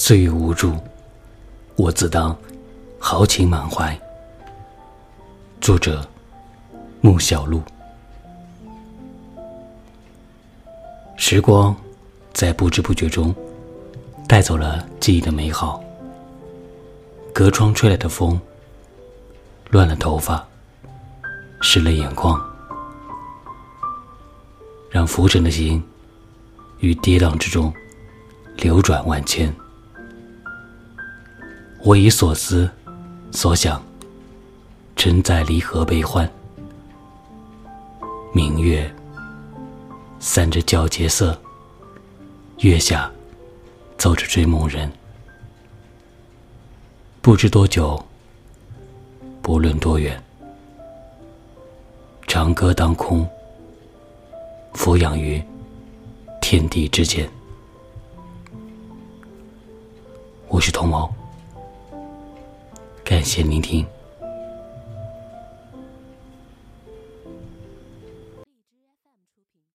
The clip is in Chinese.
岁月无助，我自当豪情满怀。作者：穆小璐。时光在不知不觉中带走了记忆的美好。隔窗吹来的风，乱了头发，湿了眼眶，让浮沉的心于跌宕之中流转万千。我以所思所想，承载离合悲欢。明月散着皎洁色，月下奏着追梦人。不知多久，不论多远，长歌当空，俯仰于天地之间。我是童毛，感谢聆听。